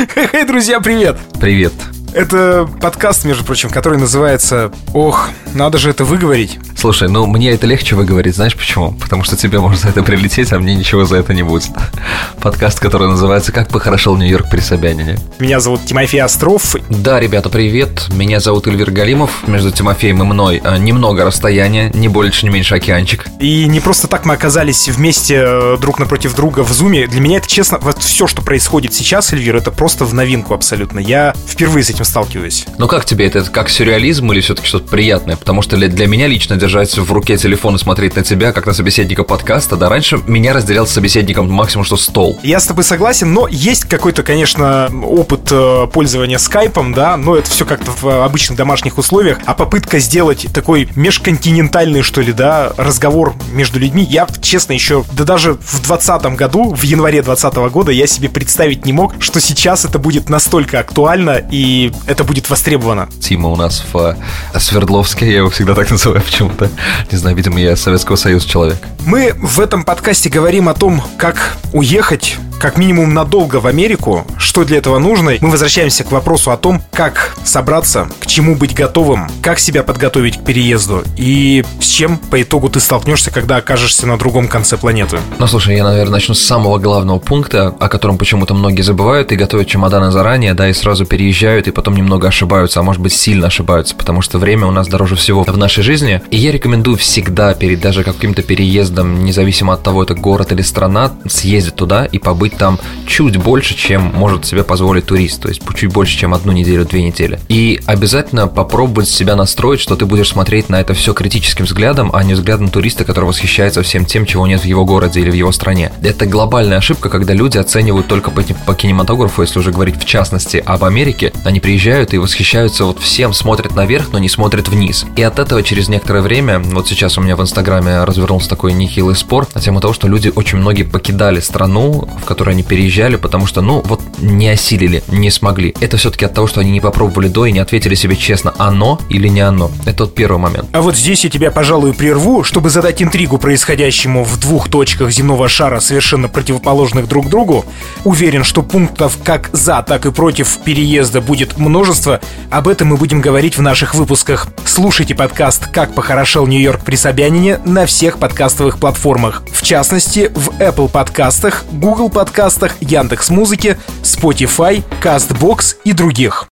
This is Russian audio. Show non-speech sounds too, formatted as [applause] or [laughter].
[laughs] Эй, друзья, привет! Привет. Это подкаст, между прочим, который называется «Ох, надо же это выговорить». Слушай, ну мне это легче выговорить, знаешь почему? Потому что тебе может за это прилететь, а мне ничего за это не будет. Подкаст, который называется «Как похорошел Нью-Йорк при Собянине». Меня зовут Тимофей Остров. Да, ребята, привет. Меня зовут Эльвир Галимов. Между Тимофеем и мной а, немного расстояния, не больше, не меньше океанчик. И не просто так мы оказались вместе э, друг напротив друга в зуме. Для меня это, честно, вот все, что происходит сейчас, Эльвир, это просто в новинку абсолютно. Я впервые с этим сталкиваюсь. Ну как тебе это? Это как сюрреализм или все-таки что-то приятное? Потому что для меня лично держать в руке телефон и смотреть на тебя, как на собеседника подкаста, да, раньше меня разделял с собеседником максимум что стол. Я с тобой согласен, но есть какой-то, конечно, опыт э, пользования скайпом, да, но это все как-то в обычных домашних условиях, а попытка сделать такой межконтинентальный, что ли, да, разговор между людьми, я, честно, еще, да даже в 2020 году, в январе 2020 года я себе представить не мог, что сейчас это будет настолько актуально и это будет востребовано. Тима у нас в э, Свердловске, я его всегда так называю почему-то. Не знаю, видимо, я Советского Союза человек. Мы в этом подкасте говорим о том, как уехать как минимум надолго в Америку, что для этого нужно. Мы возвращаемся к вопросу о том, как собраться, к чему быть готовым, как себя подготовить к переезду и с чем по итогу ты столкнешься, когда окажешься на другом конце планеты. Ну, слушай, я, наверное, начну с самого главного пункта, о котором почему-то многие забывают и готовят чемоданы заранее, да, и сразу переезжают, и потом немного ошибаются, а может быть сильно ошибаются, потому что время у нас дороже всего в нашей жизни. И я рекомендую всегда перед даже каким-то переездом, независимо от того, это город или страна, съездить туда и побыть быть там чуть больше, чем может себе позволить турист, то есть чуть больше, чем одну неделю, две недели. И обязательно попробовать себя настроить, что ты будешь смотреть на это все критическим взглядом, а не взглядом туриста, который восхищается всем тем, чего нет в его городе или в его стране. Это глобальная ошибка, когда люди оценивают только по, по кинематографу, если уже говорить в частности об Америке, они приезжают и восхищаются вот всем, смотрят наверх, но не смотрят вниз. И от этого через некоторое время, вот сейчас у меня в Инстаграме развернулся такой нехилый спор на тему того, что люди очень многие покидали страну, в которой которые они переезжали, потому что, ну, вот не осилили, не смогли. Это все-таки от того, что они не попробовали до и не ответили себе честно, оно или не оно. Это тот первый момент. А вот здесь я тебя, пожалуй, прерву, чтобы задать интригу происходящему в двух точках земного шара, совершенно противоположных друг другу. Уверен, что пунктов как за, так и против переезда будет множество. Об этом мы будем говорить в наших выпусках. Слушайте подкаст «Как похорошел Нью-Йорк при Собянине» на всех подкастовых платформах. В частности, в Apple подкастах, Google подкастах, Яндекс Музыке, Spotify, CastBox и других.